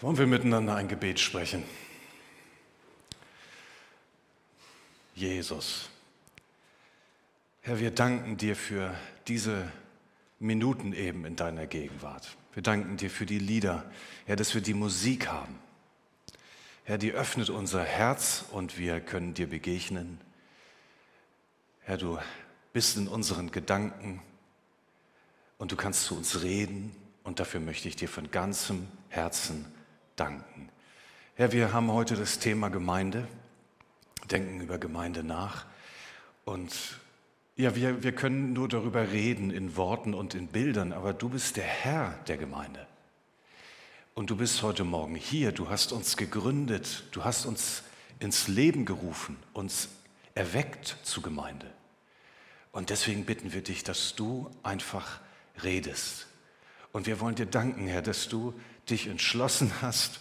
Wollen wir miteinander ein Gebet sprechen? Jesus, Herr, wir danken dir für diese Minuten eben in deiner Gegenwart. Wir danken dir für die Lieder, Herr, dass wir die Musik haben. Herr, die öffnet unser Herz und wir können dir begegnen. Herr, du bist in unseren Gedanken und du kannst zu uns reden und dafür möchte ich dir von ganzem Herzen danken. Herr, wir haben heute das Thema Gemeinde, denken über Gemeinde nach. Und ja, wir, wir können nur darüber reden in Worten und in Bildern, aber du bist der Herr der Gemeinde. Und du bist heute Morgen hier, du hast uns gegründet, du hast uns ins Leben gerufen, uns erweckt zu Gemeinde. Und deswegen bitten wir dich, dass du einfach redest. Und wir wollen dir danken, Herr, dass du dich entschlossen hast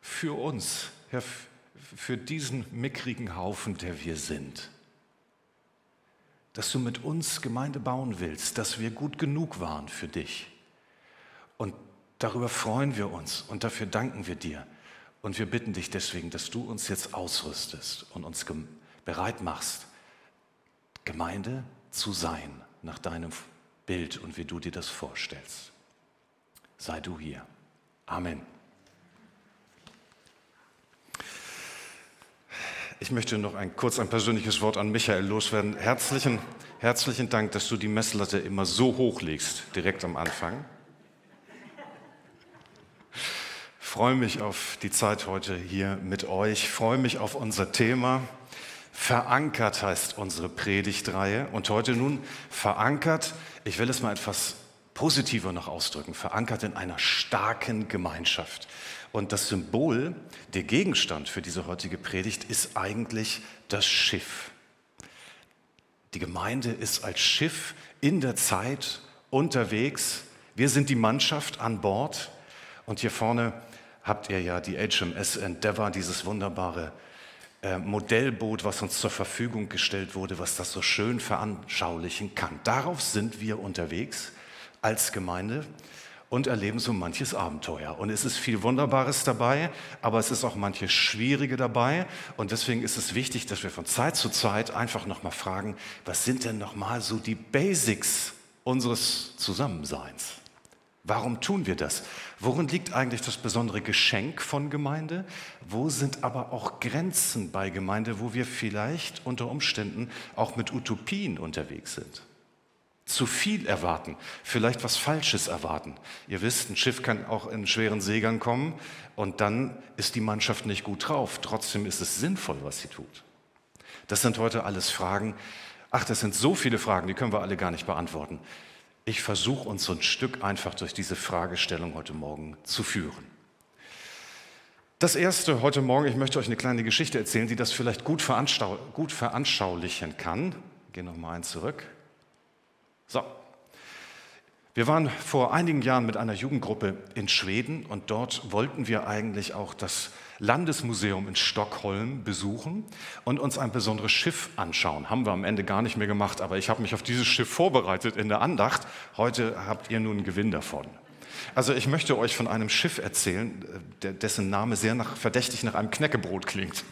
für uns, Herr, für diesen mickrigen Haufen, der wir sind. Dass du mit uns Gemeinde bauen willst, dass wir gut genug waren für dich. Und darüber freuen wir uns und dafür danken wir dir. Und wir bitten dich deswegen, dass du uns jetzt ausrüstest und uns bereit machst, Gemeinde zu sein nach deinem Bild und wie du dir das vorstellst. Sei du hier. Amen. Ich möchte noch ein, kurz ein persönliches Wort an Michael loswerden. Herzlichen, herzlichen Dank, dass du die Messlatte immer so hoch legst, direkt am Anfang. Ich freue mich auf die Zeit heute hier mit euch. Ich freue mich auf unser Thema. Verankert heißt unsere Predigtreihe. Und heute nun verankert, ich will es mal etwas positiver noch ausdrücken, verankert in einer starken Gemeinschaft. Und das Symbol, der Gegenstand für diese heutige Predigt ist eigentlich das Schiff. Die Gemeinde ist als Schiff in der Zeit unterwegs. Wir sind die Mannschaft an Bord. Und hier vorne habt ihr ja die HMS Endeavour, dieses wunderbare äh, Modellboot, was uns zur Verfügung gestellt wurde, was das so schön veranschaulichen kann. Darauf sind wir unterwegs als Gemeinde und erleben so manches Abenteuer. Und es ist viel Wunderbares dabei, aber es ist auch manches Schwierige dabei. Und deswegen ist es wichtig, dass wir von Zeit zu Zeit einfach nochmal fragen, was sind denn nochmal so die Basics unseres Zusammenseins? Warum tun wir das? Worin liegt eigentlich das besondere Geschenk von Gemeinde? Wo sind aber auch Grenzen bei Gemeinde, wo wir vielleicht unter Umständen auch mit Utopien unterwegs sind? Zu viel erwarten, vielleicht was Falsches erwarten. Ihr wisst, ein Schiff kann auch in schweren Segern kommen und dann ist die Mannschaft nicht gut drauf. Trotzdem ist es sinnvoll, was sie tut. Das sind heute alles Fragen. Ach, das sind so viele Fragen, die können wir alle gar nicht beantworten. Ich versuche uns so ein Stück einfach durch diese Fragestellung heute Morgen zu führen. Das erste heute Morgen, ich möchte euch eine kleine Geschichte erzählen, die das vielleicht gut, veranschau gut veranschaulichen kann. Ich gehe noch mal einen zurück. So. Wir waren vor einigen Jahren mit einer Jugendgruppe in Schweden und dort wollten wir eigentlich auch das Landesmuseum in Stockholm besuchen und uns ein besonderes Schiff anschauen. Haben wir am Ende gar nicht mehr gemacht, aber ich habe mich auf dieses Schiff vorbereitet in der Andacht. Heute habt ihr nun einen Gewinn davon. Also ich möchte euch von einem Schiff erzählen, dessen Name sehr nach, verdächtig nach einem Knäckebrot klingt.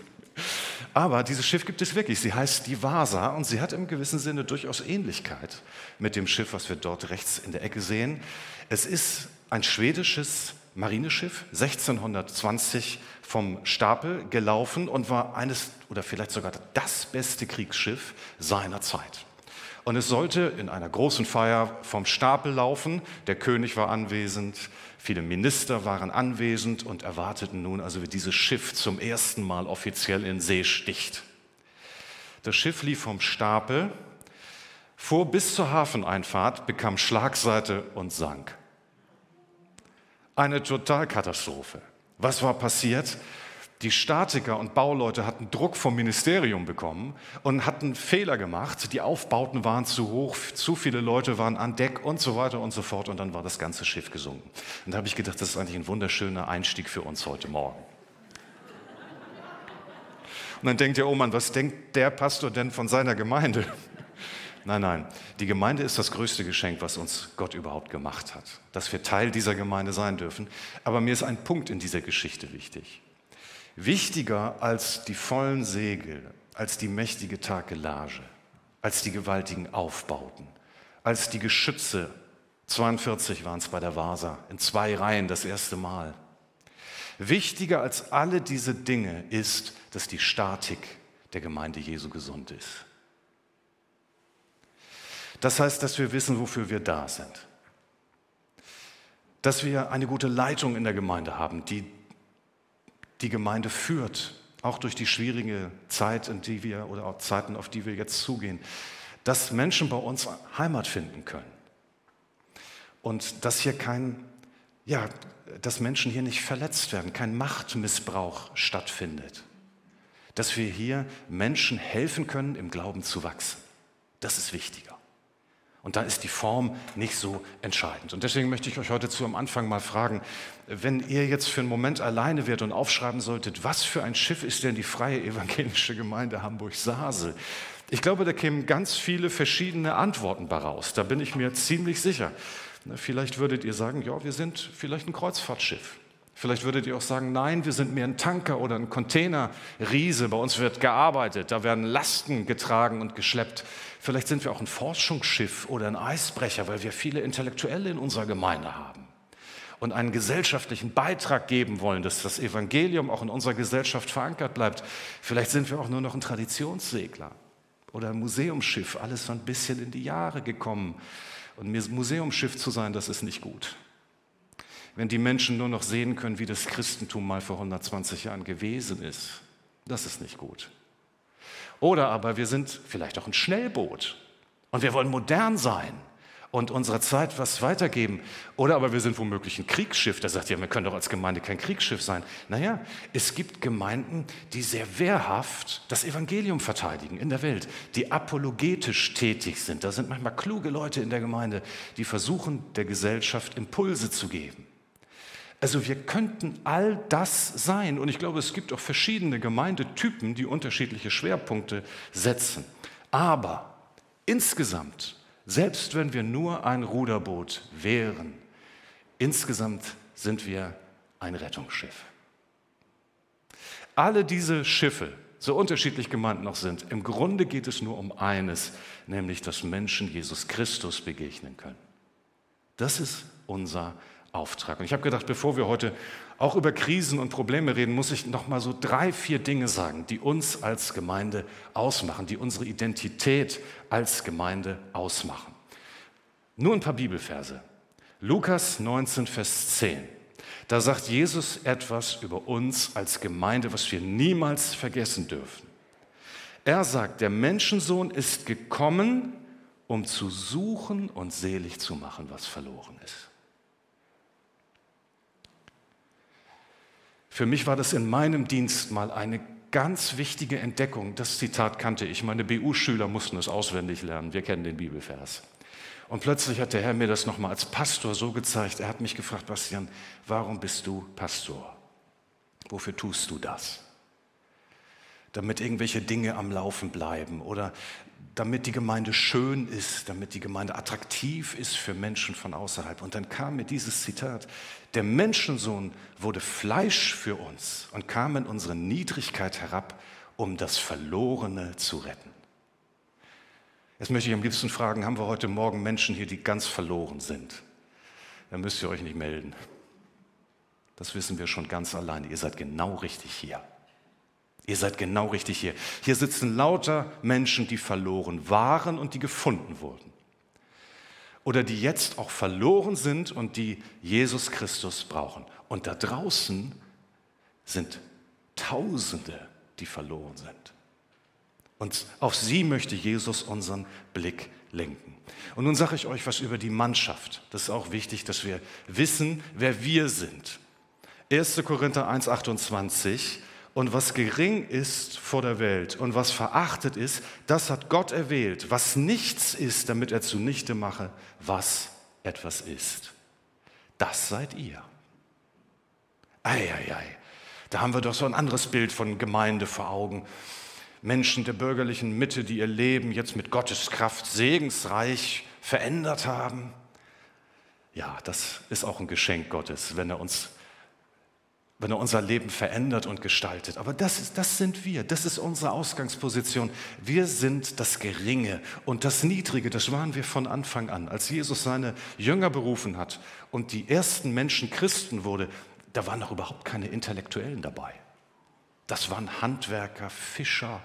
Aber dieses Schiff gibt es wirklich. Sie heißt die Vasa und sie hat im gewissen Sinne durchaus Ähnlichkeit mit dem Schiff, was wir dort rechts in der Ecke sehen. Es ist ein schwedisches Marineschiff, 1620 vom Stapel gelaufen und war eines oder vielleicht sogar das beste Kriegsschiff seiner Zeit. Und es sollte in einer großen Feier vom Stapel laufen. Der König war anwesend, viele Minister waren anwesend und erwarteten nun also, wie dieses Schiff zum ersten Mal offiziell in See sticht. Das Schiff lief vom Stapel, fuhr bis zur Hafeneinfahrt, bekam Schlagseite und sank. Eine Totalkatastrophe. Was war passiert? Die Statiker und Bauleute hatten Druck vom Ministerium bekommen und hatten Fehler gemacht. Die Aufbauten waren zu hoch, zu viele Leute waren an Deck und so weiter und so fort. Und dann war das ganze Schiff gesunken. Und da habe ich gedacht, das ist eigentlich ein wunderschöner Einstieg für uns heute Morgen. Und dann denkt ihr, oh Mann, was denkt der Pastor denn von seiner Gemeinde? Nein, nein. Die Gemeinde ist das größte Geschenk, was uns Gott überhaupt gemacht hat. Dass wir Teil dieser Gemeinde sein dürfen. Aber mir ist ein Punkt in dieser Geschichte wichtig. Wichtiger als die vollen Segel, als die mächtige Takelage, als die gewaltigen Aufbauten, als die Geschütze. 42 waren es bei der Vasa, in zwei Reihen das erste Mal. Wichtiger als alle diese Dinge ist, dass die Statik der Gemeinde Jesu gesund ist. Das heißt, dass wir wissen, wofür wir da sind. Dass wir eine gute Leitung in der Gemeinde haben, die die Gemeinde führt, auch durch die schwierige Zeit, in die wir oder auch Zeiten, auf die wir jetzt zugehen, dass Menschen bei uns Heimat finden können. Und dass hier kein, ja, dass Menschen hier nicht verletzt werden, kein Machtmissbrauch stattfindet. Dass wir hier Menschen helfen können, im Glauben zu wachsen. Das ist wichtiger. Und da ist die Form nicht so entscheidend. Und deswegen möchte ich euch heute zu am Anfang mal fragen, wenn ihr jetzt für einen Moment alleine werdet und aufschreiben solltet, was für ein Schiff ist denn die Freie Evangelische Gemeinde Hamburg-Sasel? Ich glaube, da kämen ganz viele verschiedene Antworten daraus. Da bin ich mir ziemlich sicher. Vielleicht würdet ihr sagen, ja, wir sind vielleicht ein Kreuzfahrtschiff. Vielleicht würdet ihr auch sagen, nein, wir sind mehr ein Tanker oder ein Containerriese. Bei uns wird gearbeitet, da werden Lasten getragen und geschleppt. Vielleicht sind wir auch ein Forschungsschiff oder ein Eisbrecher, weil wir viele Intellektuelle in unserer Gemeinde haben und einen gesellschaftlichen Beitrag geben wollen, dass das Evangelium auch in unserer Gesellschaft verankert bleibt. Vielleicht sind wir auch nur noch ein Traditionssegler oder ein Museumsschiff, alles so ein bisschen in die Jahre gekommen. Und Museumsschiff zu sein, das ist nicht gut wenn die Menschen nur noch sehen können, wie das Christentum mal vor 120 Jahren gewesen ist. Das ist nicht gut. Oder aber wir sind vielleicht auch ein Schnellboot und wir wollen modern sein und unserer Zeit was weitergeben. Oder aber wir sind womöglich ein Kriegsschiff. Da sagt ja, wir können doch als Gemeinde kein Kriegsschiff sein. Naja, es gibt Gemeinden, die sehr wehrhaft das Evangelium verteidigen in der Welt, die apologetisch tätig sind. Da sind manchmal kluge Leute in der Gemeinde, die versuchen, der Gesellschaft Impulse zu geben. Also wir könnten all das sein. Und ich glaube, es gibt auch verschiedene Gemeindetypen, die unterschiedliche Schwerpunkte setzen. Aber insgesamt, selbst wenn wir nur ein Ruderboot wären, insgesamt sind wir ein Rettungsschiff. Alle diese Schiffe, so unterschiedlich gemeint noch sind, im Grunde geht es nur um eines, nämlich dass Menschen Jesus Christus begegnen können. Das ist unser Auftrag. Und ich habe gedacht, bevor wir heute auch über Krisen und Probleme reden, muss ich noch mal so drei, vier Dinge sagen, die uns als Gemeinde ausmachen, die unsere Identität als Gemeinde ausmachen. Nur ein paar Bibelverse. Lukas 19, Vers 10. Da sagt Jesus etwas über uns als Gemeinde, was wir niemals vergessen dürfen. Er sagt, der Menschensohn ist gekommen, um zu suchen und selig zu machen, was verloren ist. Für mich war das in meinem Dienst mal eine ganz wichtige Entdeckung. Das Zitat kannte ich. Meine BU-Schüler mussten es auswendig lernen. Wir kennen den Bibelvers. Und plötzlich hat der Herr mir das nochmal als Pastor so gezeigt. Er hat mich gefragt, Bastian, warum bist du Pastor? Wofür tust du das? Damit irgendwelche Dinge am Laufen bleiben oder damit die Gemeinde schön ist, damit die Gemeinde attraktiv ist für Menschen von außerhalb. Und dann kam mir dieses Zitat, der Menschensohn wurde Fleisch für uns und kam in unsere Niedrigkeit herab, um das Verlorene zu retten. Jetzt möchte ich am liebsten fragen, haben wir heute Morgen Menschen hier, die ganz verloren sind? Dann müsst ihr euch nicht melden. Das wissen wir schon ganz alleine. Ihr seid genau richtig hier. Ihr seid genau richtig hier. Hier sitzen lauter Menschen, die verloren waren und die gefunden wurden. Oder die jetzt auch verloren sind und die Jesus Christus brauchen. Und da draußen sind Tausende, die verloren sind. Und auf sie möchte Jesus unseren Blick lenken. Und nun sage ich euch was über die Mannschaft. Das ist auch wichtig, dass wir wissen, wer wir sind. 1. Korinther 1, 28 und was gering ist vor der Welt und was verachtet ist, das hat Gott erwählt, was nichts ist, damit er zunichte mache, was etwas ist. Das seid ihr. Eieiei, da haben wir doch so ein anderes Bild von Gemeinde vor Augen. Menschen der bürgerlichen Mitte, die ihr Leben jetzt mit Gottes Kraft segensreich verändert haben. Ja, das ist auch ein Geschenk Gottes, wenn er uns wenn er unser Leben verändert und gestaltet. Aber das, ist, das sind wir, das ist unsere Ausgangsposition. Wir sind das Geringe und das Niedrige, das waren wir von Anfang an. Als Jesus seine Jünger berufen hat und die ersten Menschen Christen wurde, da waren noch überhaupt keine Intellektuellen dabei. Das waren Handwerker, Fischer,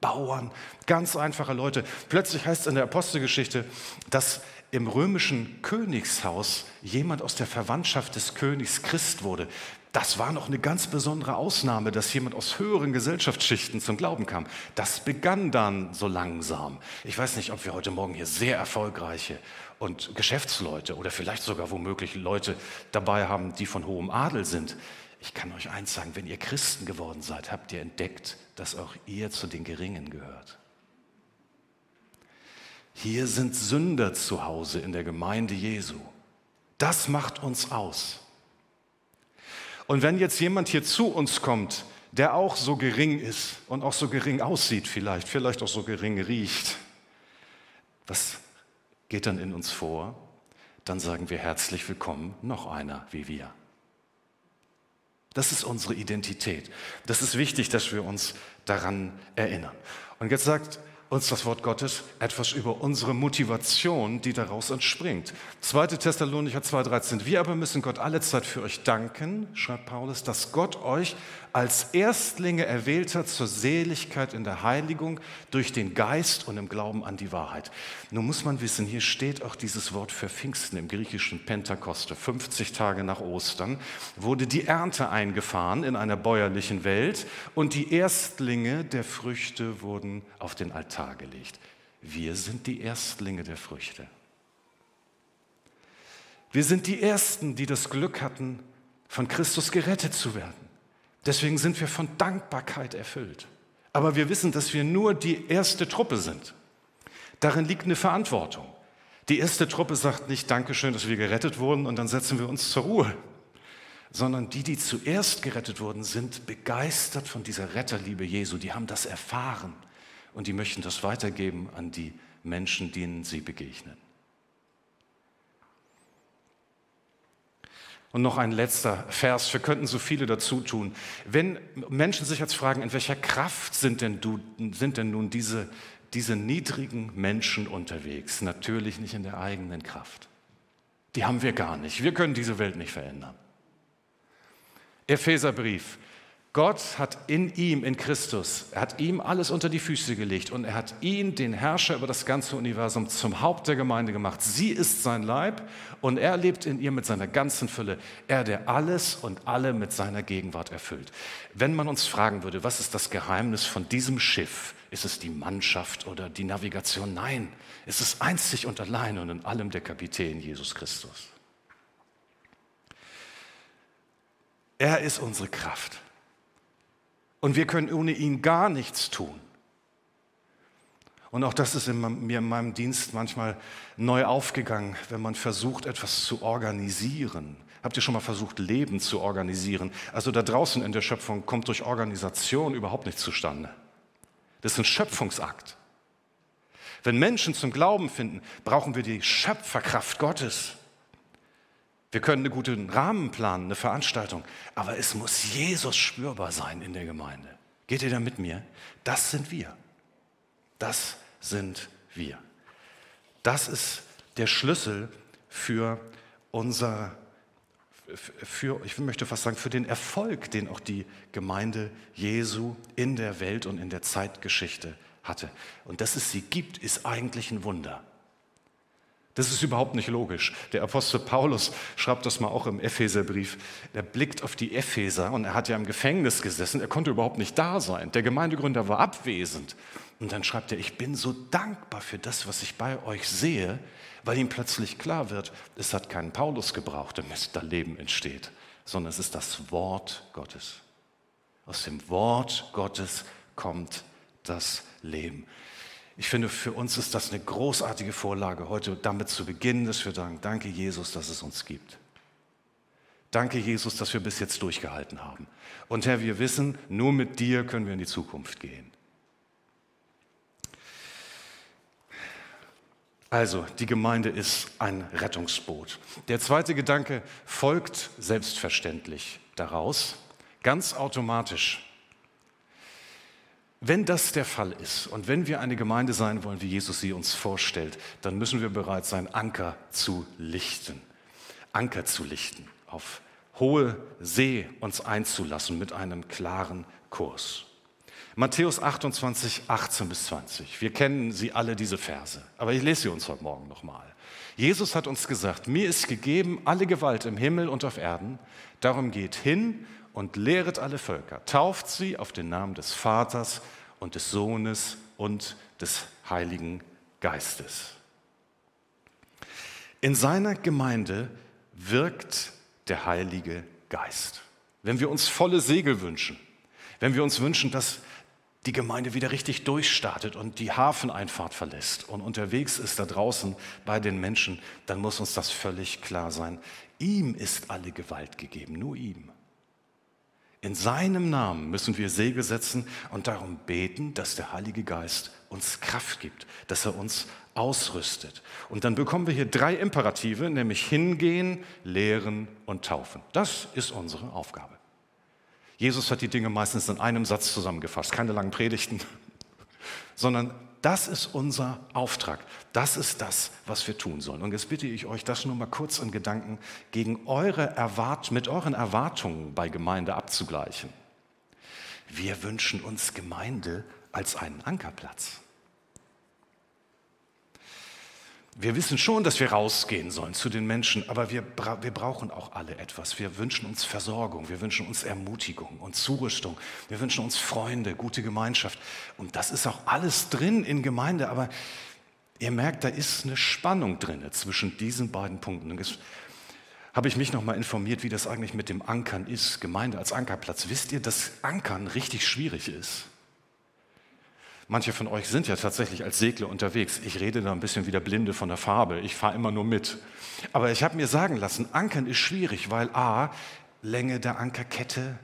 Bauern, ganz einfache Leute. Plötzlich heißt es in der Apostelgeschichte, dass im römischen Königshaus jemand aus der Verwandtschaft des Königs Christ wurde. Das war noch eine ganz besondere Ausnahme, dass jemand aus höheren Gesellschaftsschichten zum Glauben kam. Das begann dann so langsam. Ich weiß nicht, ob wir heute Morgen hier sehr erfolgreiche und Geschäftsleute oder vielleicht sogar womöglich Leute dabei haben, die von hohem Adel sind. Ich kann euch eins sagen, wenn ihr Christen geworden seid, habt ihr entdeckt, dass auch ihr zu den Geringen gehört. Hier sind Sünder zu Hause in der Gemeinde Jesu. Das macht uns aus. Und wenn jetzt jemand hier zu uns kommt, der auch so gering ist und auch so gering aussieht vielleicht, vielleicht auch so gering riecht, was geht dann in uns vor? Dann sagen wir herzlich willkommen, noch einer wie wir. Das ist unsere Identität. Das ist wichtig, dass wir uns daran erinnern. Und jetzt sagt uns das Wort Gottes etwas über unsere Motivation, die daraus entspringt. 2. Thessalonicher 2,13. Wir aber müssen Gott alle Zeit für euch danken, schreibt Paulus, dass Gott euch als Erstlinge erwählt hat zur Seligkeit in der Heiligung durch den Geist und im Glauben an die Wahrheit. Nun muss man wissen, hier steht auch dieses Wort für Pfingsten im griechischen Pentakoste. 50 Tage nach Ostern wurde die Ernte eingefahren in einer bäuerlichen Welt und die Erstlinge der Früchte wurden auf den Altar gelegt. Wir sind die Erstlinge der Früchte. Wir sind die Ersten, die das Glück hatten, von Christus gerettet zu werden. Deswegen sind wir von Dankbarkeit erfüllt. Aber wir wissen, dass wir nur die erste Truppe sind. Darin liegt eine Verantwortung. Die erste Truppe sagt nicht Dankeschön, dass wir gerettet wurden und dann setzen wir uns zur Ruhe, sondern die, die zuerst gerettet wurden, sind begeistert von dieser Retterliebe Jesu. Die haben das erfahren und die möchten das weitergeben an die Menschen, denen sie begegnen. Und noch ein letzter Vers, wir könnten so viele dazu tun. Wenn Menschen sich jetzt fragen, in welcher Kraft sind denn, du, sind denn nun diese, diese niedrigen Menschen unterwegs? Natürlich nicht in der eigenen Kraft. Die haben wir gar nicht. Wir können diese Welt nicht verändern. Epheserbrief, Gott hat in ihm, in Christus, er hat ihm alles unter die Füße gelegt und er hat ihn, den Herrscher über das ganze Universum, zum Haupt der Gemeinde gemacht. Sie ist sein Leib und er lebt in ihr mit seiner ganzen Fülle. Er, der alles und alle mit seiner Gegenwart erfüllt. Wenn man uns fragen würde, was ist das Geheimnis von diesem Schiff? Ist es die Mannschaft oder die Navigation? Nein, es ist einzig und allein und in allem der Kapitän Jesus Christus. Er ist unsere Kraft. Und wir können ohne ihn gar nichts tun. Und auch das ist in mir in meinem Dienst manchmal neu aufgegangen, wenn man versucht, etwas zu organisieren. Habt ihr schon mal versucht, Leben zu organisieren? Also da draußen in der Schöpfung kommt durch Organisation überhaupt nichts zustande. Das ist ein Schöpfungsakt. Wenn Menschen zum Glauben finden, brauchen wir die Schöpferkraft Gottes. Wir können einen guten Rahmen planen, eine Veranstaltung, aber es muss Jesus spürbar sein in der Gemeinde. Geht ihr da mit mir? Das sind wir. Das sind wir. Das ist der Schlüssel für unser, für, ich möchte fast sagen, für den Erfolg, den auch die Gemeinde Jesu in der Welt und in der Zeitgeschichte hatte. Und dass es sie gibt, ist eigentlich ein Wunder. Das ist überhaupt nicht logisch. Der Apostel Paulus schreibt das mal auch im Epheserbrief. Er blickt auf die Epheser und er hat ja im Gefängnis gesessen. Er konnte überhaupt nicht da sein. Der Gemeindegründer war abwesend. Und dann schreibt er, ich bin so dankbar für das, was ich bei euch sehe, weil ihm plötzlich klar wird, es hat keinen Paulus gebraucht, damit da Leben entsteht, sondern es ist das Wort Gottes. Aus dem Wort Gottes kommt das Leben. Ich finde, für uns ist das eine großartige Vorlage, heute damit zu beginnen, dass wir sagen, danke Jesus, dass es uns gibt. Danke Jesus, dass wir bis jetzt durchgehalten haben. Und Herr, wir wissen, nur mit dir können wir in die Zukunft gehen. Also, die Gemeinde ist ein Rettungsboot. Der zweite Gedanke folgt selbstverständlich daraus, ganz automatisch. Wenn das der Fall ist und wenn wir eine Gemeinde sein wollen, wie Jesus sie uns vorstellt, dann müssen wir bereit sein, Anker zu lichten. Anker zu lichten, auf hohe See uns einzulassen mit einem klaren Kurs. Matthäus 28, 18 bis 20. Wir kennen sie alle, diese Verse. Aber ich lese sie uns heute Morgen nochmal. Jesus hat uns gesagt, mir ist gegeben alle Gewalt im Himmel und auf Erden. Darum geht hin und lehret alle Völker. Tauft sie auf den Namen des Vaters und des Sohnes und des Heiligen Geistes. In seiner Gemeinde wirkt der Heilige Geist. Wenn wir uns volle Segel wünschen, wenn wir uns wünschen, dass die Gemeinde wieder richtig durchstartet und die Hafeneinfahrt verlässt und unterwegs ist da draußen bei den Menschen, dann muss uns das völlig klar sein. Ihm ist alle Gewalt gegeben, nur ihm. In seinem Namen müssen wir Segel setzen und darum beten, dass der Heilige Geist uns Kraft gibt, dass er uns ausrüstet. Und dann bekommen wir hier drei Imperative, nämlich hingehen, lehren und taufen. Das ist unsere Aufgabe. Jesus hat die Dinge meistens in einem Satz zusammengefasst, keine langen Predigten, sondern das ist unser Auftrag. Das ist das, was wir tun sollen. Und jetzt bitte ich euch, das nur mal kurz in Gedanken gegen eure Erwart mit euren Erwartungen bei Gemeinde abzugleichen. Wir wünschen uns Gemeinde als einen Ankerplatz. Wir wissen schon, dass wir rausgehen sollen zu den Menschen, aber wir, bra wir brauchen auch alle etwas. Wir wünschen uns Versorgung, wir wünschen uns Ermutigung und Zurüstung, wir wünschen uns Freunde, gute Gemeinschaft. Und das ist auch alles drin in Gemeinde, aber ihr merkt, da ist eine Spannung drin zwischen diesen beiden Punkten. Und jetzt habe ich mich noch mal informiert, wie das eigentlich mit dem Ankern ist, Gemeinde als Ankerplatz. Wisst ihr, dass Ankern richtig schwierig ist? Manche von euch sind ja tatsächlich als Segler unterwegs. Ich rede da ein bisschen wie der Blinde von der Farbe. Ich fahre immer nur mit. Aber ich habe mir sagen lassen, Ankern ist schwierig, weil a, Länge der Ankerkette,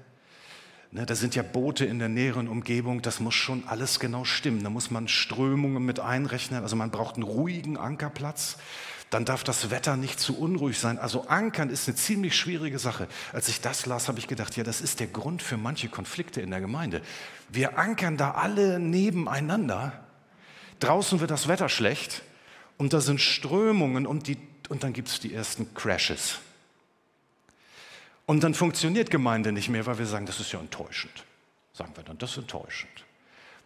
ne, da sind ja Boote in der näheren Umgebung, das muss schon alles genau stimmen. Da muss man Strömungen mit einrechnen. Also man braucht einen ruhigen Ankerplatz dann darf das Wetter nicht zu unruhig sein. Also ankern ist eine ziemlich schwierige Sache. Als ich das las, habe ich gedacht, ja, das ist der Grund für manche Konflikte in der Gemeinde. Wir ankern da alle nebeneinander. Draußen wird das Wetter schlecht und da sind Strömungen und, die, und dann gibt es die ersten Crashes. Und dann funktioniert Gemeinde nicht mehr, weil wir sagen, das ist ja enttäuschend. Sagen wir dann, das ist enttäuschend.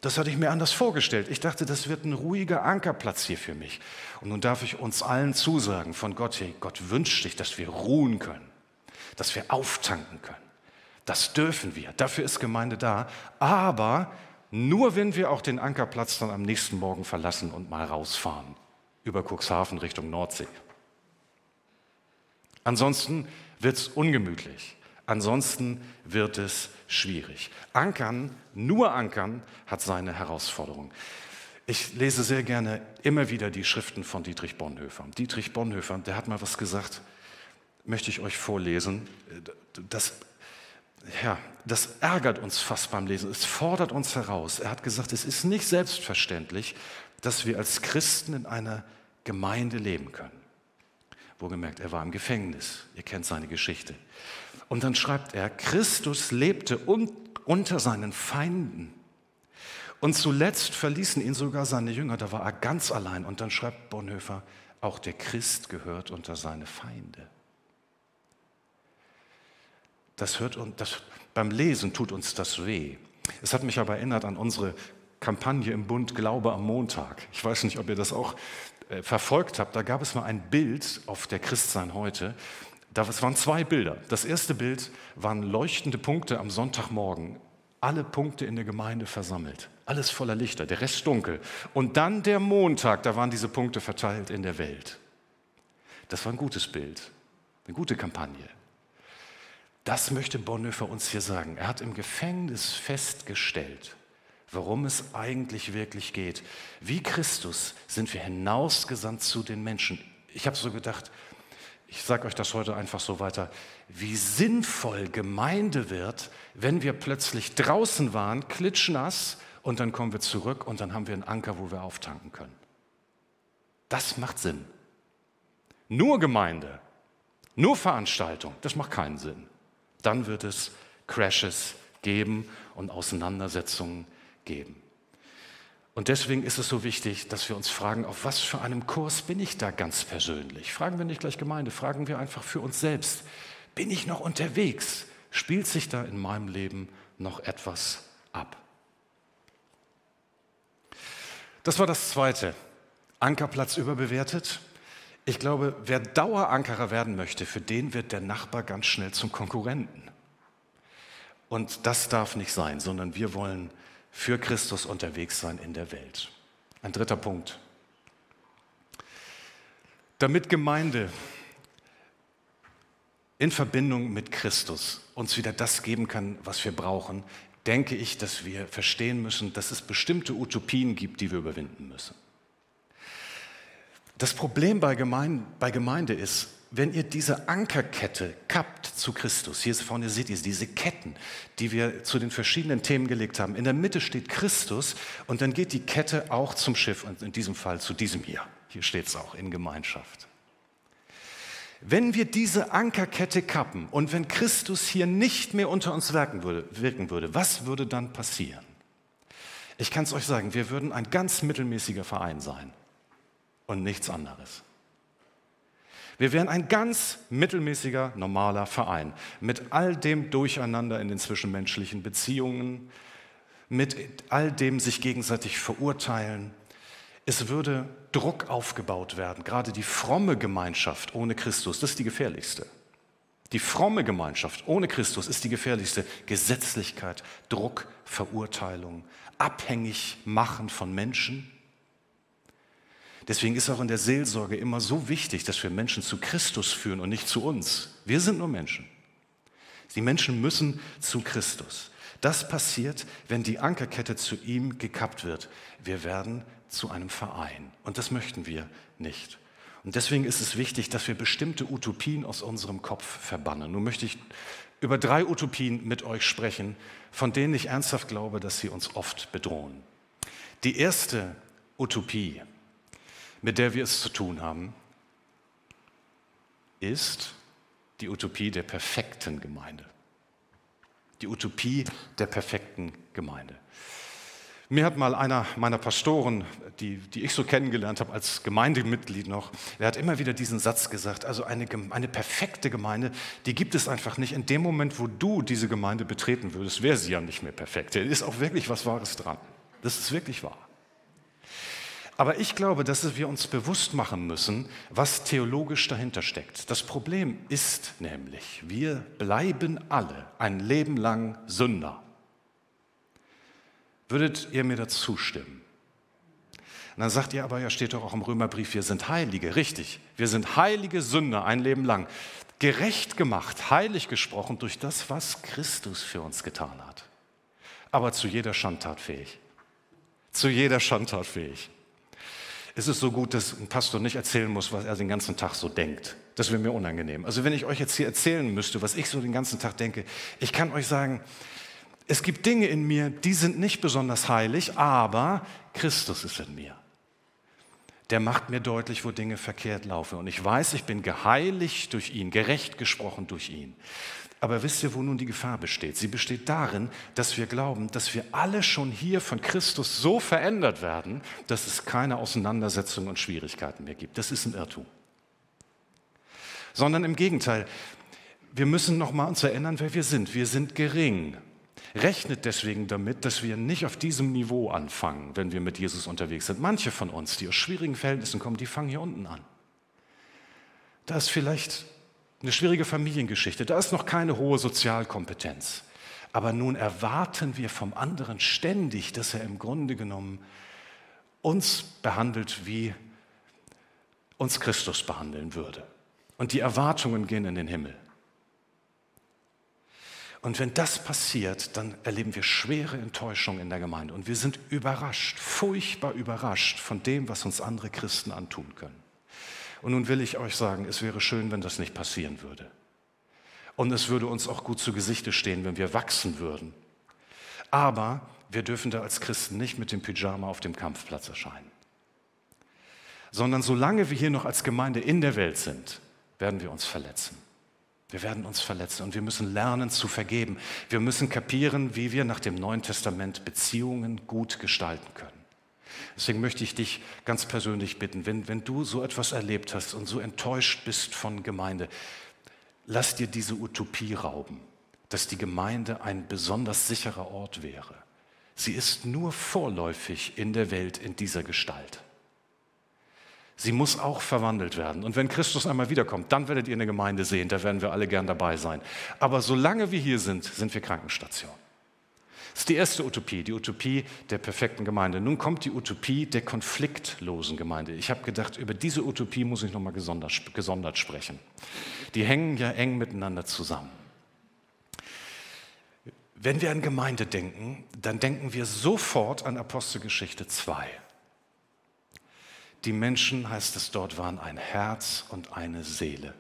Das hatte ich mir anders vorgestellt. Ich dachte, das wird ein ruhiger Ankerplatz hier für mich. Und nun darf ich uns allen zusagen von Gott, hey, Gott wünscht sich, dass wir ruhen können, dass wir auftanken können. Das dürfen wir. Dafür ist Gemeinde da. Aber nur wenn wir auch den Ankerplatz dann am nächsten Morgen verlassen und mal rausfahren über Cuxhaven Richtung Nordsee. Ansonsten wird es ungemütlich. Ansonsten wird es schwierig. Ankern, nur Ankern, hat seine Herausforderung. Ich lese sehr gerne immer wieder die Schriften von Dietrich Bonhoeffer. Dietrich Bonhoeffer, der hat mal was gesagt, möchte ich euch vorlesen. Das, ja, das ärgert uns fast beim Lesen, es fordert uns heraus. Er hat gesagt, es ist nicht selbstverständlich, dass wir als Christen in einer Gemeinde leben können. Wohlgemerkt, er war im Gefängnis. Ihr kennt seine Geschichte. Und dann schreibt er, Christus lebte un unter seinen Feinden. Und zuletzt verließen ihn sogar seine Jünger, da war er ganz allein. Und dann schreibt Bonhoeffer, auch der Christ gehört unter seine Feinde. Das hört und das, beim Lesen tut uns das weh. Es hat mich aber erinnert an unsere Kampagne im Bund Glaube am Montag. Ich weiß nicht, ob ihr das auch äh, verfolgt habt. Da gab es mal ein Bild auf der Christsein heute. Das waren zwei Bilder. Das erste Bild waren leuchtende Punkte am Sonntagmorgen. Alle Punkte in der Gemeinde versammelt. Alles voller Lichter, der Rest dunkel. Und dann der Montag, da waren diese Punkte verteilt in der Welt. Das war ein gutes Bild, eine gute Kampagne. Das möchte Bonhoeffer uns hier sagen. Er hat im Gefängnis festgestellt, worum es eigentlich wirklich geht. Wie Christus sind wir hinausgesandt zu den Menschen. Ich habe so gedacht, ich sage euch das heute einfach so weiter, wie sinnvoll Gemeinde wird, wenn wir plötzlich draußen waren, klitschnass, und dann kommen wir zurück und dann haben wir einen Anker, wo wir auftanken können. Das macht Sinn. Nur Gemeinde, nur Veranstaltung, das macht keinen Sinn. Dann wird es Crashes geben und Auseinandersetzungen geben. Und deswegen ist es so wichtig, dass wir uns fragen, auf was für einem Kurs bin ich da ganz persönlich? Fragen wir nicht gleich Gemeinde, fragen wir einfach für uns selbst. Bin ich noch unterwegs? Spielt sich da in meinem Leben noch etwas ab? Das war das Zweite. Ankerplatz überbewertet. Ich glaube, wer Dauerankerer werden möchte, für den wird der Nachbar ganz schnell zum Konkurrenten. Und das darf nicht sein, sondern wir wollen für Christus unterwegs sein in der Welt. Ein dritter Punkt. Damit Gemeinde in Verbindung mit Christus uns wieder das geben kann, was wir brauchen, denke ich, dass wir verstehen müssen, dass es bestimmte Utopien gibt, die wir überwinden müssen. Das Problem bei Gemeinde, ist, wenn ihr diese Ankerkette kappt zu Christus, hier vorne seht ihr diese Ketten, die wir zu den verschiedenen Themen gelegt haben. In der Mitte steht Christus und dann geht die Kette auch zum Schiff und in diesem Fall zu diesem hier. Hier steht es auch in Gemeinschaft. Wenn wir diese Ankerkette kappen und wenn Christus hier nicht mehr unter uns wirken würde, wirken würde was würde dann passieren? Ich kann es euch sagen, wir würden ein ganz mittelmäßiger Verein sein und nichts anderes. Wir wären ein ganz mittelmäßiger, normaler Verein mit all dem Durcheinander in den zwischenmenschlichen Beziehungen, mit all dem sich gegenseitig verurteilen. Es würde Druck aufgebaut werden, gerade die fromme Gemeinschaft ohne Christus, das ist die gefährlichste. Die fromme Gemeinschaft ohne Christus ist die gefährlichste. Gesetzlichkeit, Druck, Verurteilung, abhängig machen von Menschen. Deswegen ist auch in der Seelsorge immer so wichtig, dass wir Menschen zu Christus führen und nicht zu uns. Wir sind nur Menschen. Die Menschen müssen zu Christus. Das passiert, wenn die Ankerkette zu ihm gekappt wird. Wir werden zu einem Verein und das möchten wir nicht. Und deswegen ist es wichtig, dass wir bestimmte Utopien aus unserem Kopf verbannen. Nun möchte ich über drei Utopien mit euch sprechen, von denen ich ernsthaft glaube, dass sie uns oft bedrohen. Die erste Utopie mit der wir es zu tun haben, ist die Utopie der perfekten Gemeinde. Die Utopie der perfekten Gemeinde. Mir hat mal einer meiner Pastoren, die, die ich so kennengelernt habe als Gemeindemitglied noch, er hat immer wieder diesen Satz gesagt, also eine, eine perfekte Gemeinde, die gibt es einfach nicht. In dem Moment, wo du diese Gemeinde betreten würdest, wäre sie ja nicht mehr perfekt. Da ist auch wirklich was Wahres dran. Das ist wirklich wahr. Aber ich glaube, dass wir uns bewusst machen müssen, was theologisch dahinter steckt. Das Problem ist nämlich, wir bleiben alle ein Leben lang Sünder. Würdet ihr mir dazu stimmen? Und dann sagt ihr aber, ja, steht doch auch im Römerbrief, wir sind Heilige. Richtig, wir sind heilige Sünder ein Leben lang. Gerecht gemacht, heilig gesprochen durch das, was Christus für uns getan hat. Aber zu jeder Schandtat fähig. Zu jeder Schandtat fähig ist es so gut, dass ein Pastor nicht erzählen muss, was er den ganzen Tag so denkt. Das wäre mir unangenehm. Also wenn ich euch jetzt hier erzählen müsste, was ich so den ganzen Tag denke, ich kann euch sagen, es gibt Dinge in mir, die sind nicht besonders heilig, aber Christus ist in mir. Der macht mir deutlich, wo Dinge verkehrt laufen. Und ich weiß, ich bin geheiligt durch ihn, gerecht gesprochen durch ihn. Aber wisst ihr, wo nun die Gefahr besteht? Sie besteht darin, dass wir glauben, dass wir alle schon hier von Christus so verändert werden, dass es keine Auseinandersetzungen und Schwierigkeiten mehr gibt. Das ist ein Irrtum. Sondern im Gegenteil, wir müssen nochmal uns erinnern, wer wir sind. Wir sind gering. Rechnet deswegen damit, dass wir nicht auf diesem Niveau anfangen, wenn wir mit Jesus unterwegs sind. Manche von uns, die aus schwierigen Verhältnissen kommen, die fangen hier unten an. Da ist vielleicht eine schwierige Familiengeschichte, da ist noch keine hohe Sozialkompetenz. Aber nun erwarten wir vom anderen ständig, dass er im Grunde genommen uns behandelt, wie uns Christus behandeln würde. Und die Erwartungen gehen in den Himmel. Und wenn das passiert, dann erleben wir schwere Enttäuschung in der Gemeinde. Und wir sind überrascht, furchtbar überrascht von dem, was uns andere Christen antun können. Und nun will ich euch sagen, es wäre schön, wenn das nicht passieren würde. Und es würde uns auch gut zu Gesichte stehen, wenn wir wachsen würden. Aber wir dürfen da als Christen nicht mit dem Pyjama auf dem Kampfplatz erscheinen. sondern solange wir hier noch als Gemeinde in der Welt sind, werden wir uns verletzen. Wir werden uns verletzen und wir müssen lernen zu vergeben. Wir müssen kapieren, wie wir nach dem Neuen Testament Beziehungen gut gestalten können. Deswegen möchte ich dich ganz persönlich bitten, wenn, wenn du so etwas erlebt hast und so enttäuscht bist von Gemeinde, lass dir diese Utopie rauben, dass die Gemeinde ein besonders sicherer Ort wäre. Sie ist nur vorläufig in der Welt in dieser Gestalt. Sie muss auch verwandelt werden. Und wenn Christus einmal wiederkommt, dann werdet ihr eine Gemeinde sehen, da werden wir alle gern dabei sein. Aber solange wir hier sind, sind wir Krankenstation. Das ist die erste Utopie, die Utopie der perfekten Gemeinde. Nun kommt die Utopie der konfliktlosen Gemeinde. Ich habe gedacht, über diese Utopie muss ich nochmal gesondert, gesondert sprechen. Die hängen ja eng miteinander zusammen. Wenn wir an Gemeinde denken, dann denken wir sofort an Apostelgeschichte 2. Die Menschen, heißt es dort, waren ein Herz und eine Seele.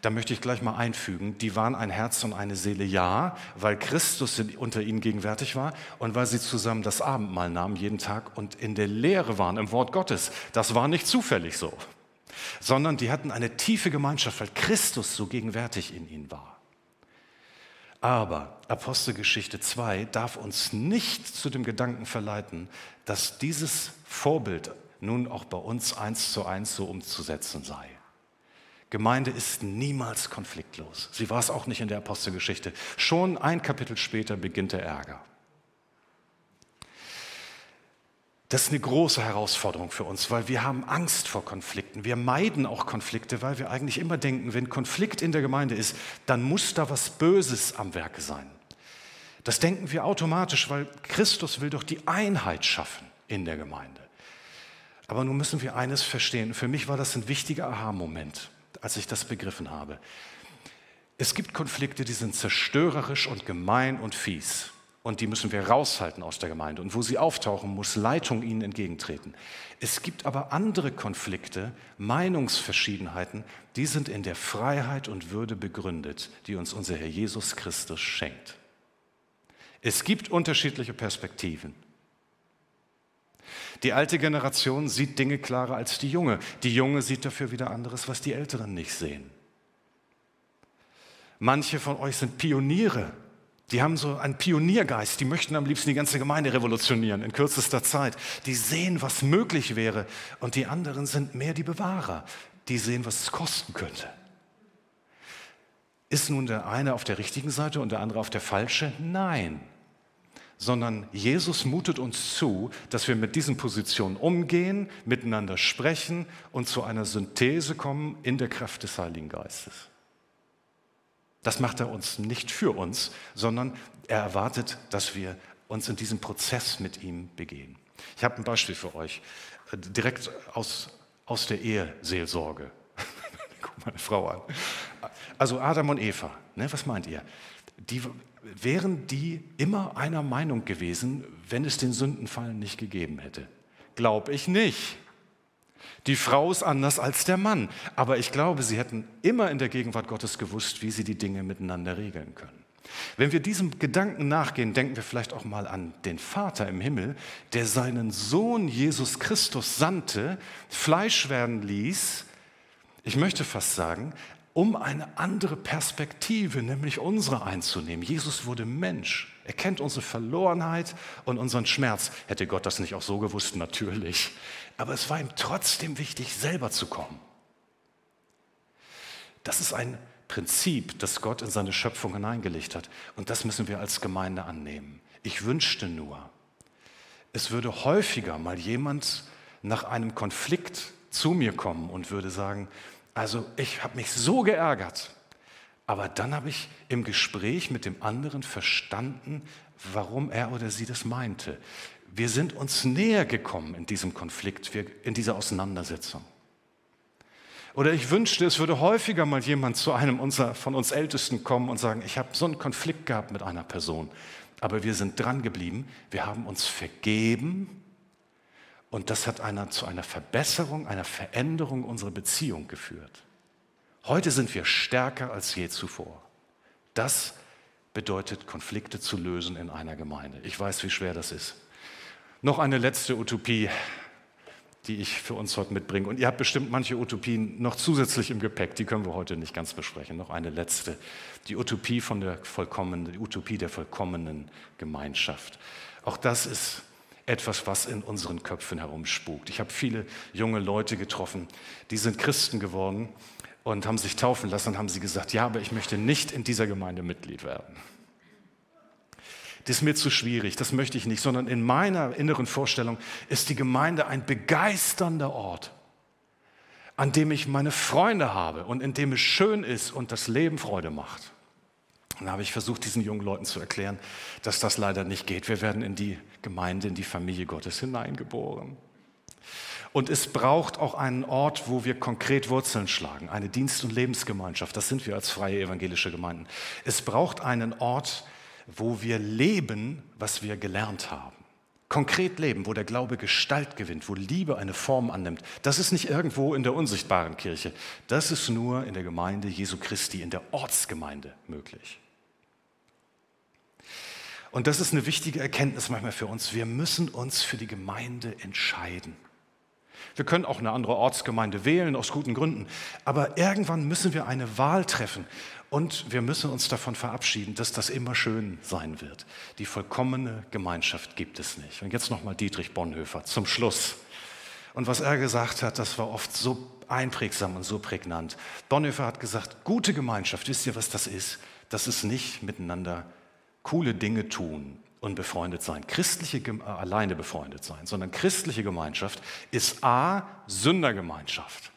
Da möchte ich gleich mal einfügen, die waren ein Herz und eine Seele, ja, weil Christus unter ihnen gegenwärtig war und weil sie zusammen das Abendmahl nahmen jeden Tag und in der Lehre waren, im Wort Gottes. Das war nicht zufällig so, sondern die hatten eine tiefe Gemeinschaft, weil Christus so gegenwärtig in ihnen war. Aber Apostelgeschichte 2 darf uns nicht zu dem Gedanken verleiten, dass dieses Vorbild nun auch bei uns eins zu eins so umzusetzen sei. Gemeinde ist niemals konfliktlos. Sie war es auch nicht in der Apostelgeschichte. Schon ein Kapitel später beginnt der Ärger. Das ist eine große Herausforderung für uns, weil wir haben Angst vor Konflikten. Wir meiden auch Konflikte, weil wir eigentlich immer denken, wenn Konflikt in der Gemeinde ist, dann muss da was Böses am Werke sein. Das denken wir automatisch, weil Christus will doch die Einheit schaffen in der Gemeinde. Aber nun müssen wir eines verstehen. Für mich war das ein wichtiger Aha-Moment, als ich das begriffen habe. Es gibt Konflikte, die sind zerstörerisch und gemein und fies. Und die müssen wir raushalten aus der Gemeinde. Und wo sie auftauchen, muss Leitung ihnen entgegentreten. Es gibt aber andere Konflikte, Meinungsverschiedenheiten, die sind in der Freiheit und Würde begründet, die uns unser Herr Jesus Christus schenkt. Es gibt unterschiedliche Perspektiven. Die alte Generation sieht Dinge klarer als die junge. Die junge sieht dafür wieder anderes, was die Älteren nicht sehen. Manche von euch sind Pioniere. Die haben so einen Pioniergeist. Die möchten am liebsten die ganze Gemeinde revolutionieren in kürzester Zeit. Die sehen, was möglich wäre. Und die anderen sind mehr die Bewahrer. Die sehen, was es kosten könnte. Ist nun der eine auf der richtigen Seite und der andere auf der falschen? Nein sondern Jesus mutet uns zu, dass wir mit diesen Positionen umgehen, miteinander sprechen und zu einer Synthese kommen in der Kraft des Heiligen Geistes. Das macht er uns nicht für uns, sondern er erwartet, dass wir uns in diesem Prozess mit ihm begehen. Ich habe ein Beispiel für euch, äh, direkt aus, aus der Eheseelsorge. Guck meine Frau an. Also Adam und Eva, ne, was meint ihr? Die wären die immer einer Meinung gewesen, wenn es den Sündenfall nicht gegeben hätte? Glaub ich nicht. Die Frau ist anders als der Mann, aber ich glaube, sie hätten immer in der Gegenwart Gottes gewusst, wie sie die Dinge miteinander regeln können. Wenn wir diesem Gedanken nachgehen, denken wir vielleicht auch mal an den Vater im Himmel, der seinen Sohn Jesus Christus sandte, Fleisch werden ließ, ich möchte fast sagen, um eine andere Perspektive, nämlich unsere einzunehmen. Jesus wurde Mensch. Er kennt unsere Verlorenheit und unseren Schmerz. Hätte Gott das nicht auch so gewusst? Natürlich. Aber es war ihm trotzdem wichtig, selber zu kommen. Das ist ein Prinzip, das Gott in seine Schöpfung hineingelegt hat. Und das müssen wir als Gemeinde annehmen. Ich wünschte nur, es würde häufiger mal jemand nach einem Konflikt zu mir kommen und würde sagen, also ich habe mich so geärgert. Aber dann habe ich im Gespräch mit dem anderen verstanden, warum er oder sie das meinte. Wir sind uns näher gekommen in diesem Konflikt, in dieser Auseinandersetzung. Oder ich wünschte, es würde häufiger mal jemand zu einem unserer, von uns Ältesten kommen und sagen, ich habe so einen Konflikt gehabt mit einer Person, aber wir sind dran geblieben, wir haben uns vergeben und das hat einer, zu einer Verbesserung, einer Veränderung unserer Beziehung geführt. Heute sind wir stärker als je zuvor. Das bedeutet, Konflikte zu lösen in einer Gemeinde. Ich weiß, wie schwer das ist. Noch eine letzte Utopie. die ich für uns heute mitbringe. Und ihr habt bestimmt manche Utopien noch zusätzlich im Gepäck, die können wir heute nicht ganz besprechen. Noch eine letzte, die Utopie von der vollkommenen, die Utopie der vollkommenen Gemeinschaft. Auch das ist etwas, was in unseren Köpfen herumspukt. Ich habe viele junge Leute getroffen, die sind Christen geworden und haben sich taufen lassen und haben sie gesagt, ja, aber ich möchte nicht in dieser Gemeinde Mitglied werden. Das ist mir zu schwierig, das möchte ich nicht, sondern in meiner inneren Vorstellung ist die Gemeinde ein begeisternder Ort, an dem ich meine Freunde habe und in dem es schön ist und das Leben Freude macht. Und da habe ich versucht, diesen jungen Leuten zu erklären, dass das leider nicht geht. Wir werden in die Gemeinde, in die Familie Gottes hineingeboren. Und es braucht auch einen Ort, wo wir konkret Wurzeln schlagen, eine Dienst- und Lebensgemeinschaft. Das sind wir als freie evangelische Gemeinden. Es braucht einen Ort, wo wir leben, was wir gelernt haben. Konkret leben, wo der Glaube Gestalt gewinnt, wo Liebe eine Form annimmt. Das ist nicht irgendwo in der unsichtbaren Kirche. Das ist nur in der Gemeinde Jesu Christi, in der Ortsgemeinde möglich. Und das ist eine wichtige Erkenntnis manchmal für uns. Wir müssen uns für die Gemeinde entscheiden. Wir können auch eine andere Ortsgemeinde wählen, aus guten Gründen. Aber irgendwann müssen wir eine Wahl treffen. Und wir müssen uns davon verabschieden, dass das immer schön sein wird. Die vollkommene Gemeinschaft gibt es nicht. Und jetzt nochmal Dietrich Bonhoeffer zum Schluss. Und was er gesagt hat, das war oft so einprägsam und so prägnant. Bonhoeffer hat gesagt, gute Gemeinschaft, wisst ihr, was das ist? Das ist nicht miteinander coole Dinge tun und befreundet sein, christliche äh, alleine befreundet sein, sondern christliche Gemeinschaft ist A, Sündergemeinschaft.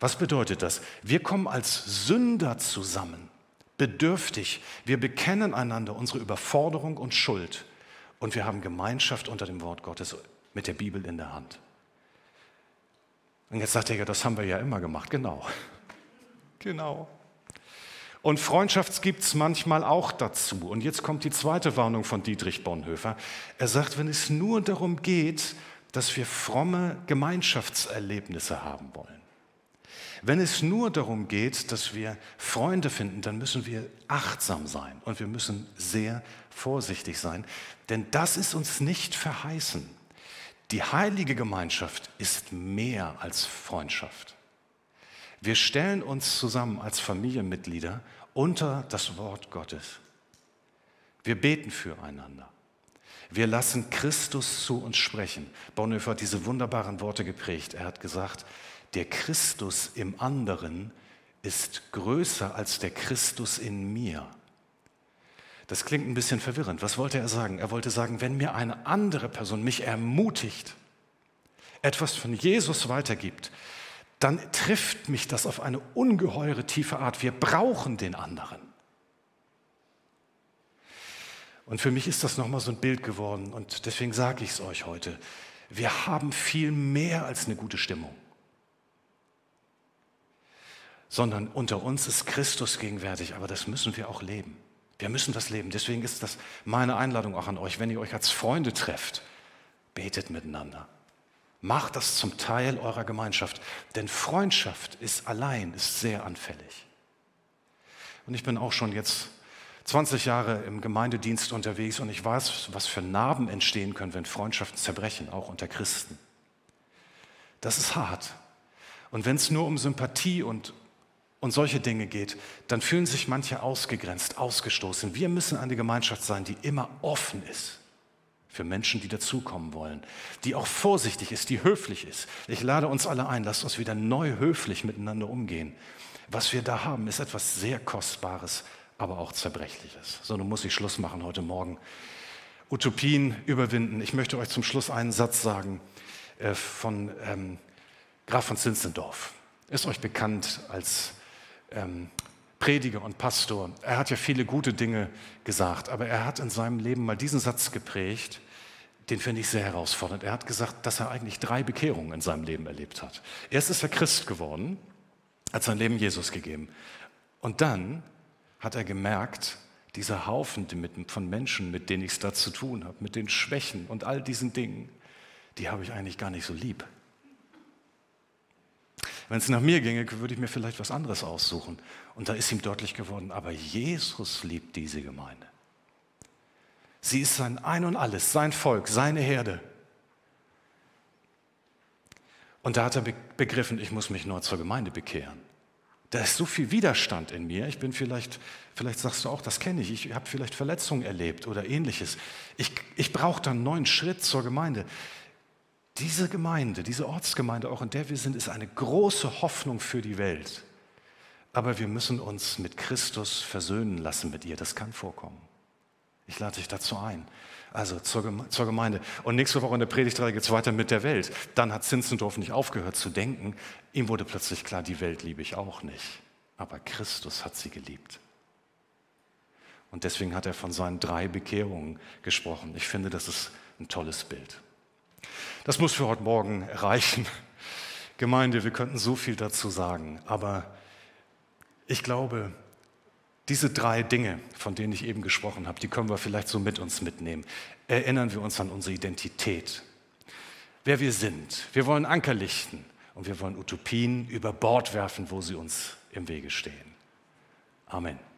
Was bedeutet das? Wir kommen als Sünder zusammen, bedürftig. Wir bekennen einander unsere Überforderung und Schuld und wir haben Gemeinschaft unter dem Wort Gottes mit der Bibel in der Hand. Und jetzt sagt er ja, das haben wir ja immer gemacht. Genau. Genau. Und Freundschaft gibt es manchmal auch dazu. Und jetzt kommt die zweite Warnung von Dietrich Bonhoeffer. Er sagt, wenn es nur darum geht, dass wir fromme Gemeinschaftserlebnisse haben wollen, wenn es nur darum geht, dass wir Freunde finden, dann müssen wir achtsam sein und wir müssen sehr vorsichtig sein, denn das ist uns nicht verheißen. Die heilige Gemeinschaft ist mehr als Freundschaft. Wir stellen uns zusammen als Familienmitglieder unter das Wort Gottes. Wir beten füreinander. Wir lassen Christus zu uns sprechen. Bonhoeffer hat diese wunderbaren Worte geprägt. Er hat gesagt, der Christus im anderen ist größer als der Christus in mir. Das klingt ein bisschen verwirrend. Was wollte er sagen? Er wollte sagen, wenn mir eine andere Person mich ermutigt, etwas von Jesus weitergibt, dann trifft mich das auf eine ungeheure tiefe Art. Wir brauchen den anderen. Und für mich ist das nochmal so ein Bild geworden und deswegen sage ich es euch heute. Wir haben viel mehr als eine gute Stimmung sondern unter uns ist Christus gegenwärtig, aber das müssen wir auch leben. Wir müssen das leben. Deswegen ist das meine Einladung auch an euch, wenn ihr euch als Freunde trefft, betet miteinander. Macht das zum Teil eurer Gemeinschaft, denn Freundschaft ist allein, ist sehr anfällig. Und ich bin auch schon jetzt 20 Jahre im Gemeindedienst unterwegs und ich weiß, was für Narben entstehen können, wenn Freundschaften zerbrechen, auch unter Christen. Das ist hart. Und wenn es nur um Sympathie und und solche Dinge geht, dann fühlen sich manche ausgegrenzt, ausgestoßen. Wir müssen eine Gemeinschaft sein, die immer offen ist für Menschen, die dazukommen wollen, die auch vorsichtig ist, die höflich ist. Ich lade uns alle ein, lasst uns wieder neu höflich miteinander umgehen. Was wir da haben, ist etwas sehr Kostbares, aber auch Zerbrechliches. So, nun muss ich Schluss machen heute Morgen. Utopien überwinden. Ich möchte euch zum Schluss einen Satz sagen äh, von ähm, Graf von Zinzendorf. Ist euch bekannt als ähm, Prediger und Pastor. Er hat ja viele gute Dinge gesagt, aber er hat in seinem Leben mal diesen Satz geprägt, den finde ich sehr herausfordernd. Er hat gesagt, dass er eigentlich drei Bekehrungen in seinem Leben erlebt hat. Erst ist er Christ geworden, hat sein Leben Jesus gegeben. Und dann hat er gemerkt, dieser Haufen von Menschen, mit denen ich es da zu tun habe, mit den Schwächen und all diesen Dingen, die habe ich eigentlich gar nicht so lieb. Wenn es nach mir ginge, würde ich mir vielleicht was anderes aussuchen. Und da ist ihm deutlich geworden, aber Jesus liebt diese Gemeinde. Sie ist sein Ein und alles, sein Volk, seine Herde. Und da hat er begriffen, ich muss mich nur zur Gemeinde bekehren. Da ist so viel Widerstand in mir. Ich bin vielleicht, vielleicht sagst du auch, das kenne ich. Ich habe vielleicht Verletzungen erlebt oder ähnliches. Ich, ich brauche dann einen neuen Schritt zur Gemeinde. Diese Gemeinde, diese Ortsgemeinde, auch in der wir sind, ist eine große Hoffnung für die Welt. Aber wir müssen uns mit Christus versöhnen lassen mit ihr. Das kann vorkommen. Ich lade dich dazu ein. Also zur, Gemeinde. Und nächste Woche in der Predigtreihe geht es weiter mit der Welt. Dann hat Zinzendorf nicht aufgehört zu denken. Ihm wurde plötzlich klar, die Welt liebe ich auch nicht. Aber Christus hat sie geliebt. Und deswegen hat er von seinen drei Bekehrungen gesprochen. Ich finde, das ist ein tolles Bild. Das muss für heute Morgen reichen. Gemeinde, wir könnten so viel dazu sagen, aber ich glaube, diese drei Dinge, von denen ich eben gesprochen habe, die können wir vielleicht so mit uns mitnehmen. Erinnern wir uns an unsere Identität, wer wir sind. Wir wollen Anker lichten und wir wollen Utopien über Bord werfen, wo sie uns im Wege stehen. Amen.